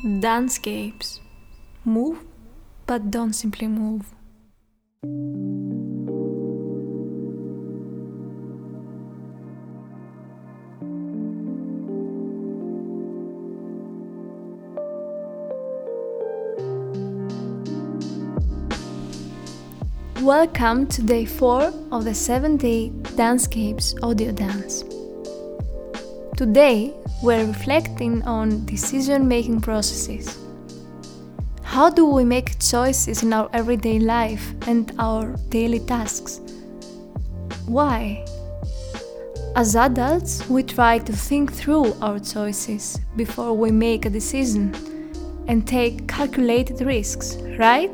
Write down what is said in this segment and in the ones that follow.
Dancescapes. Move, but don't simply move. Welcome to day 4 of the 7 day Dancescapes audio dance. Today we're reflecting on decision making processes. How do we make choices in our everyday life and our daily tasks? Why? As adults, we try to think through our choices before we make a decision and take calculated risks, right?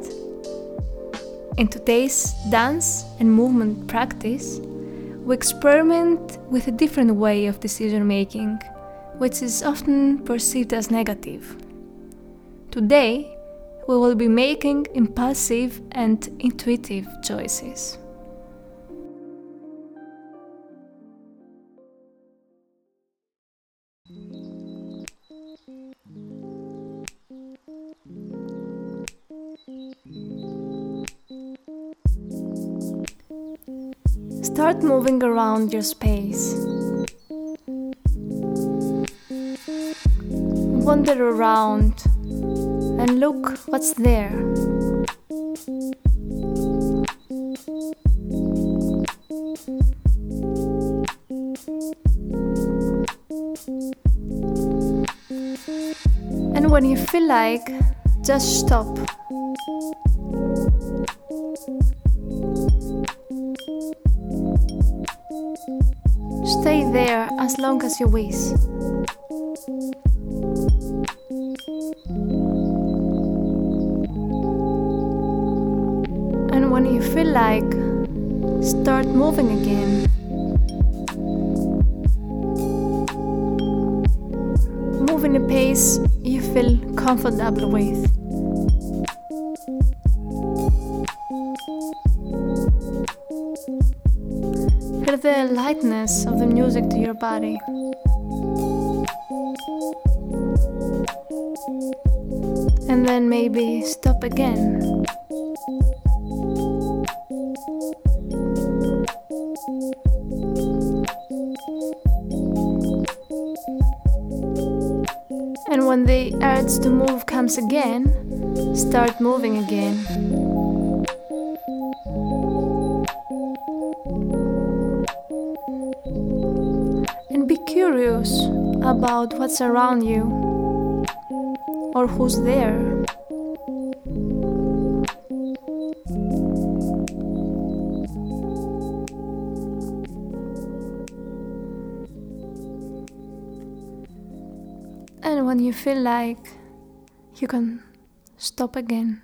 In today's dance and movement practice, we experiment with a different way of decision making, which is often perceived as negative. Today, we will be making impulsive and intuitive choices. Start moving around your space. Wander around and look what's there. And when you feel like, just stop. Stay there as long as you wish. When you feel like, start moving again. Move in a pace you feel comfortable with. Feel the lightness of the music to your body. And then maybe stop again. And when the urge to move comes again, start moving again. And be curious about what's around you or who's there. And when you feel like you can stop again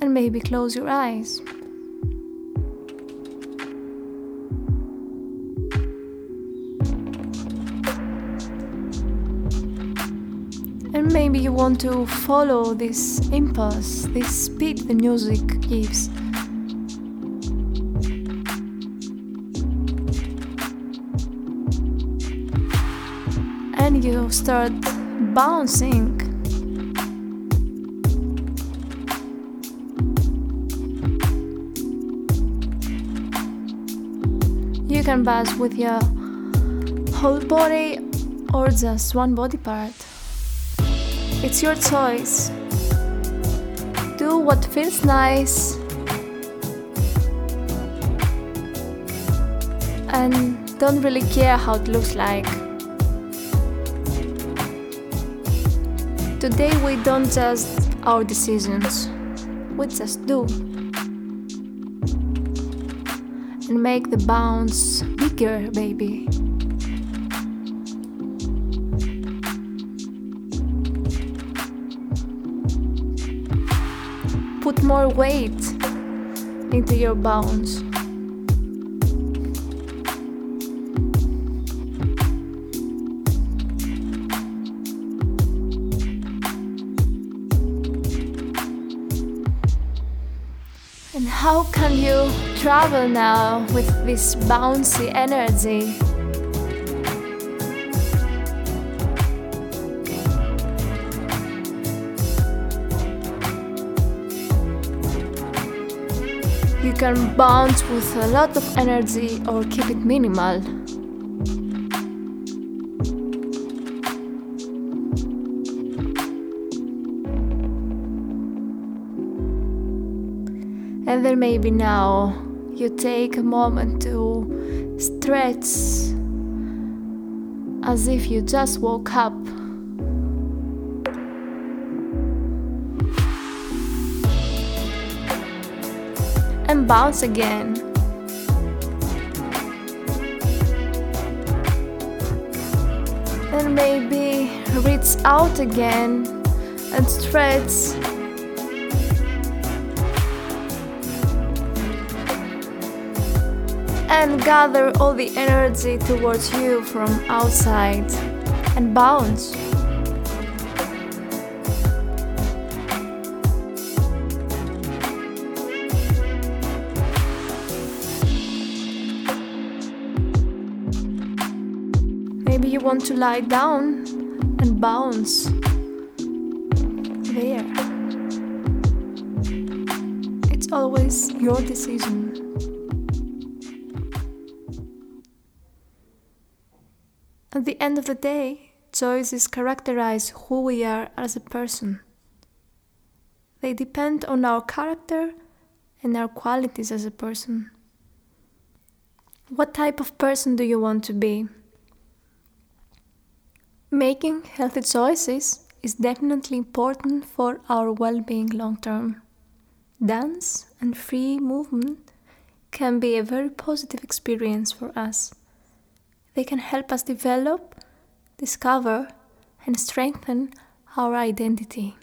and maybe close your eyes. And maybe you want to follow this impulse, this speed the music gives. Start bouncing. You can bounce with your whole body or just one body part. It's your choice. Do what feels nice and don't really care how it looks like. Today we don't just our decisions, we just do. And make the bounce bigger, baby. Put more weight into your bounce. How can you travel now with this bouncy energy? You can bounce with a lot of energy or keep it minimal. And then maybe now you take a moment to stretch as if you just woke up. And bounce again. And maybe reach out again and stretch and gather all the energy towards you from outside and bounce. Maybe you want to lie down and bounce there. It's always your decision. At the end of the day, choices characterize who we are as a person. They depend on our character and our qualities as a person. What type of person do you want to be? Making healthy choices is definitely important for our well being long term. Dance and free movement can be a very positive experience for us. They can help us develop, discover, and strengthen our identity.